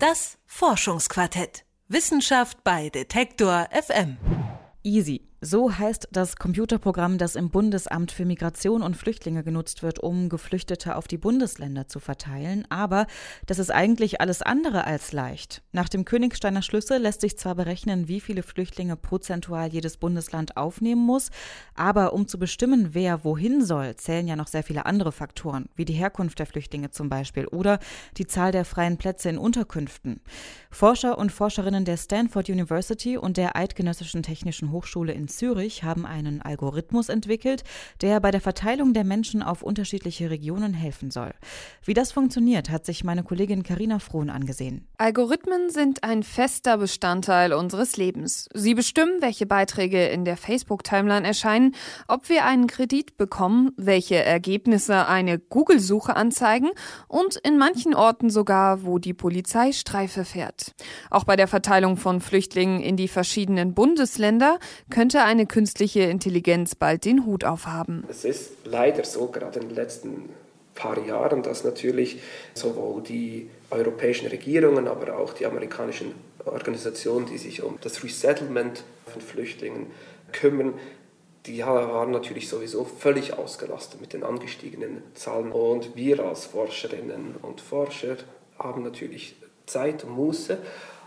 Das Forschungsquartett. Wissenschaft bei Detektor FM. Easy. So heißt das Computerprogramm, das im Bundesamt für Migration und Flüchtlinge genutzt wird, um Geflüchtete auf die Bundesländer zu verteilen. Aber das ist eigentlich alles andere als leicht. Nach dem Königsteiner Schlüssel lässt sich zwar berechnen, wie viele Flüchtlinge prozentual jedes Bundesland aufnehmen muss, aber um zu bestimmen, wer wohin soll, zählen ja noch sehr viele andere Faktoren, wie die Herkunft der Flüchtlinge zum Beispiel oder die Zahl der freien Plätze in Unterkünften. Forscher und Forscherinnen der Stanford University und der Eidgenössischen Technischen Hochschule in Zürich haben einen Algorithmus entwickelt, der bei der Verteilung der Menschen auf unterschiedliche Regionen helfen soll. Wie das funktioniert, hat sich meine Kollegin Karina Frohn angesehen. Algorithmen sind ein fester Bestandteil unseres Lebens. Sie bestimmen, welche Beiträge in der Facebook-Timeline erscheinen, ob wir einen Kredit bekommen, welche Ergebnisse eine Google-Suche anzeigen und in manchen Orten sogar, wo die Polizei Streife fährt. Auch bei der Verteilung von Flüchtlingen in die verschiedenen Bundesländer könnte könnte eine künstliche Intelligenz bald den Hut aufhaben. Es ist leider so, gerade in den letzten paar Jahren, dass natürlich sowohl die europäischen Regierungen, aber auch die amerikanischen Organisationen, die sich um das Resettlement von Flüchtlingen kümmern, die waren natürlich sowieso völlig ausgelastet mit den angestiegenen Zahlen. Und wir als Forscherinnen und Forscher haben natürlich Zeit und Muße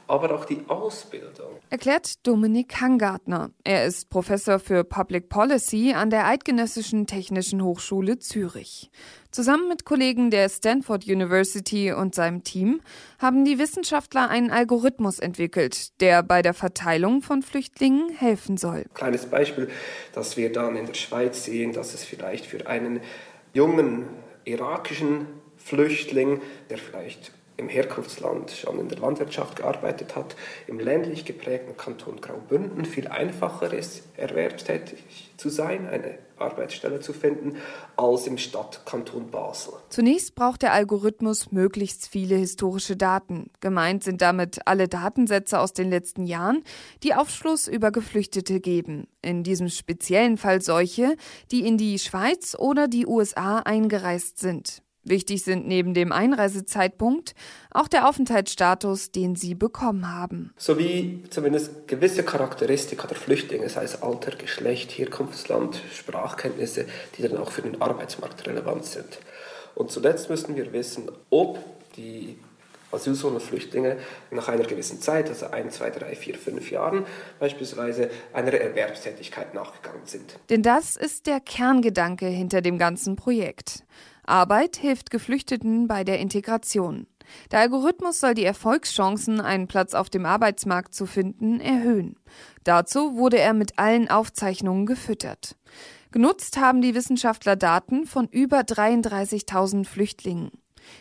aber auch die Ausbildung. Erklärt Dominik Hangartner. Er ist Professor für Public Policy an der Eidgenössischen Technischen Hochschule Zürich. Zusammen mit Kollegen der Stanford University und seinem Team haben die Wissenschaftler einen Algorithmus entwickelt, der bei der Verteilung von Flüchtlingen helfen soll. Kleines Beispiel, dass wir dann in der Schweiz sehen, dass es vielleicht für einen jungen irakischen Flüchtling, der vielleicht im Herkunftsland schon in der Landwirtschaft gearbeitet hat, im ländlich geprägten Kanton Graubünden viel einfacher ist, erwerbstätig zu sein, eine Arbeitsstelle zu finden, als im Stadtkanton Basel. Zunächst braucht der Algorithmus möglichst viele historische Daten. Gemeint sind damit alle Datensätze aus den letzten Jahren, die Aufschluss über Geflüchtete geben. In diesem speziellen Fall solche, die in die Schweiz oder die USA eingereist sind. Wichtig sind neben dem Einreisezeitpunkt auch der Aufenthaltsstatus, den sie bekommen haben. Sowie zumindest gewisse Charakteristika der Flüchtlinge, sei es Alter, Geschlecht, Herkunftsland, Sprachkenntnisse, die dann auch für den Arbeitsmarkt relevant sind. Und zuletzt müssen wir wissen, ob die Asylsuchende Flüchtlinge nach einer gewissen Zeit, also ein, zwei, drei, vier, fünf Jahren beispielsweise, einer Erwerbstätigkeit nachgegangen sind. Denn das ist der Kerngedanke hinter dem ganzen Projekt. Arbeit hilft Geflüchteten bei der Integration. Der Algorithmus soll die Erfolgschancen, einen Platz auf dem Arbeitsmarkt zu finden, erhöhen. Dazu wurde er mit allen Aufzeichnungen gefüttert. Genutzt haben die Wissenschaftler Daten von über 33.000 Flüchtlingen.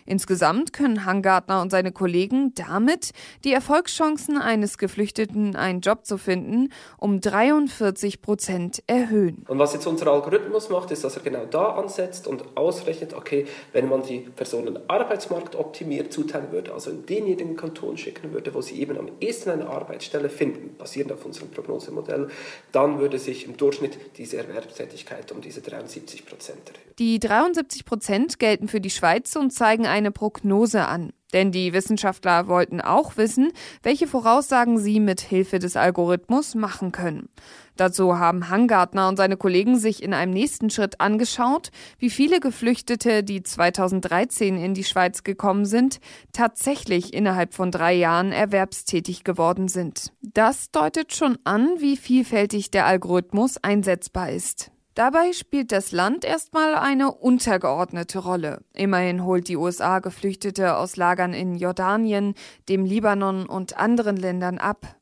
Insgesamt können Hangartner und seine Kollegen damit die Erfolgschancen eines Geflüchteten, einen Job zu finden, um 43 Prozent erhöhen. Und was jetzt unser Algorithmus macht, ist, dass er genau da ansetzt und ausrechnet, okay, wenn man die Personen arbeitsmarktoptimiert zuteilen würde, also in denjenigen Kanton schicken würde, wo sie eben am ehesten eine Arbeitsstelle finden, basierend auf unserem Prognosemodell, dann würde sich im Durchschnitt diese Erwerbstätigkeit um diese 73 Prozent erhöhen. Die 73 Prozent gelten für die Schweiz und zeigen zeigen eine Prognose an. Denn die Wissenschaftler wollten auch wissen, welche Voraussagen sie mit Hilfe des Algorithmus machen können. Dazu haben Hangartner und seine Kollegen sich in einem nächsten Schritt angeschaut, wie viele Geflüchtete, die 2013 in die Schweiz gekommen sind, tatsächlich innerhalb von drei Jahren erwerbstätig geworden sind. Das deutet schon an, wie vielfältig der Algorithmus einsetzbar ist. Dabei spielt das Land erstmal eine untergeordnete Rolle. Immerhin holt die USA Geflüchtete aus Lagern in Jordanien, dem Libanon und anderen Ländern ab,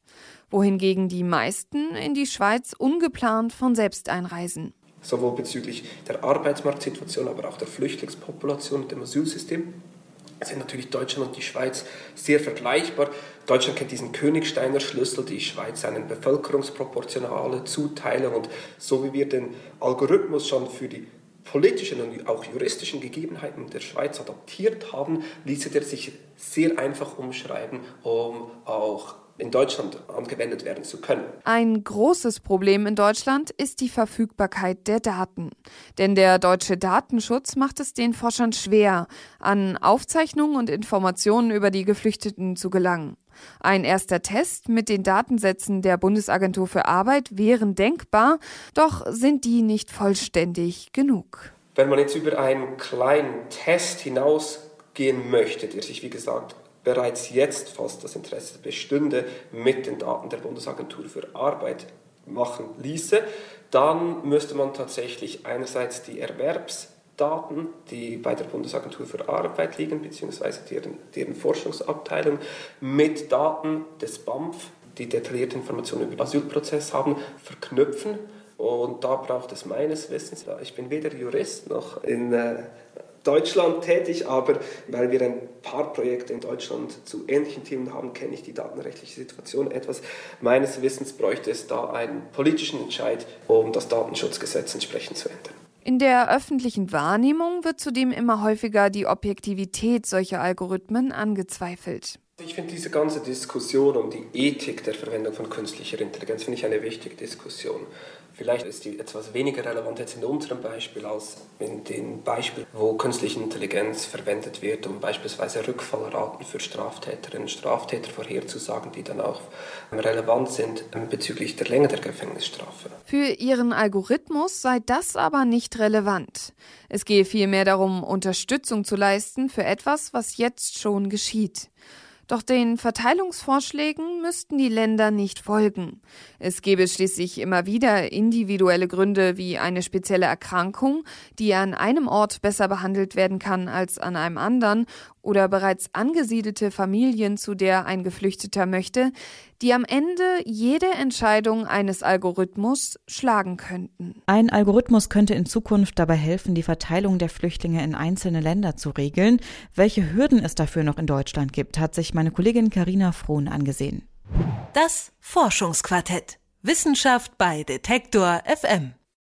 wohingegen die meisten in die Schweiz ungeplant von selbst einreisen. Sowohl bezüglich der Arbeitsmarktsituation, aber auch der Flüchtlingspopulation und dem Asylsystem sind natürlich Deutschland und die Schweiz sehr vergleichbar. Deutschland kennt diesen Königsteiner Schlüssel, die Schweiz eine bevölkerungsproportionale Zuteilung und so wie wir den Algorithmus schon für die politischen und auch juristischen Gegebenheiten der Schweiz adaptiert haben, ließe er sich sehr einfach umschreiben, um auch in Deutschland angewendet werden zu können. Ein großes Problem in Deutschland ist die Verfügbarkeit der Daten. Denn der deutsche Datenschutz macht es den Forschern schwer, an Aufzeichnungen und Informationen über die Geflüchteten zu gelangen. Ein erster Test mit den Datensätzen der Bundesagentur für Arbeit wären denkbar, doch sind die nicht vollständig genug. Wenn man jetzt über einen kleinen Test hinausgehen möchte, der sich wie gesagt bereits jetzt fast das Interesse bestünde, mit den Daten der Bundesagentur für Arbeit machen ließe, dann müsste man tatsächlich einerseits die Erwerbsdaten, die bei der Bundesagentur für Arbeit liegen, beziehungsweise deren, deren Forschungsabteilung, mit Daten des BAMF, die detaillierte Informationen über den Asylprozess haben, verknüpfen. Und da braucht es meines Wissens, ich bin weder Jurist noch in äh, Deutschland tätig, aber weil wir ein paar Projekte in Deutschland zu ähnlichen Themen haben, kenne ich die datenrechtliche Situation etwas. Meines Wissens bräuchte es da einen politischen Entscheid, um das Datenschutzgesetz entsprechend zu ändern. In der öffentlichen Wahrnehmung wird zudem immer häufiger die Objektivität solcher Algorithmen angezweifelt. Ich finde diese ganze Diskussion um die Ethik der Verwendung von künstlicher Intelligenz finde ich eine wichtige Diskussion. Vielleicht ist die etwas weniger relevant jetzt in unserem Beispiel als in dem Beispiel, wo künstliche Intelligenz verwendet wird, um beispielsweise Rückfallraten für Straftäterinnen und Straftäter vorherzusagen, die dann auch relevant sind bezüglich der Länge der Gefängnisstrafe. Für ihren Algorithmus sei das aber nicht relevant. Es gehe vielmehr darum, Unterstützung zu leisten für etwas, was jetzt schon geschieht. Doch den Verteilungsvorschlägen müssten die Länder nicht folgen. Es gäbe schließlich immer wieder individuelle Gründe wie eine spezielle Erkrankung, die an einem Ort besser behandelt werden kann als an einem anderen, oder bereits angesiedelte Familien, zu der ein Geflüchteter möchte, die am Ende jede Entscheidung eines Algorithmus schlagen könnten. Ein Algorithmus könnte in Zukunft dabei helfen, die Verteilung der Flüchtlinge in einzelne Länder zu regeln. Welche Hürden es dafür noch in Deutschland gibt, hat sich meine Kollegin Karina Frohn angesehen. Das Forschungsquartett. Wissenschaft bei Detektor FM.